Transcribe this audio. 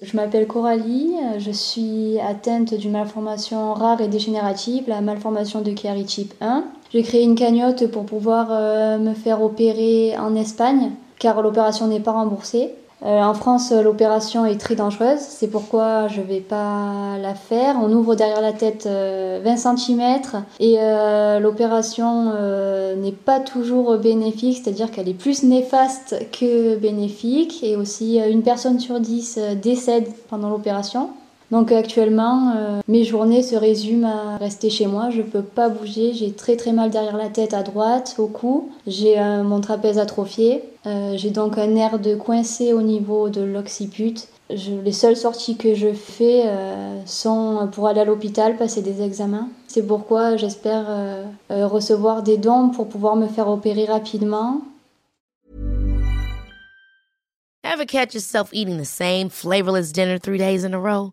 Je m'appelle Coralie, je suis atteinte d'une malformation rare et dégénérative, la malformation de Chiari type 1. J'ai créé une cagnotte pour pouvoir euh, me faire opérer en Espagne, car l'opération n'est pas remboursée. Euh, en France, l'opération est très dangereuse, c'est pourquoi je ne vais pas la faire. On ouvre derrière la tête 20 euh, cm et euh, l'opération n'est pas toujours bénéfique, c'est-à-dire qu'elle est plus néfaste que bénéfique et aussi une personne sur 10 décède pendant l'opération. Donc actuellement, euh, mes journées se résument à rester chez moi. Je peux pas bouger. J'ai très très mal derrière la tête à droite, au cou. J'ai euh, mon trapèze atrophié. Euh, j'ai donc un nerf de coincé au niveau de l'occiput. les seules sorties que je fais sont pour aller à l'hôpital, passer des examens. C'est pourquoi j'espère recevoir des dons pour pouvoir me faire opérer rapidement. Ever catch yourself eating the same flavorless dinner three days in a row?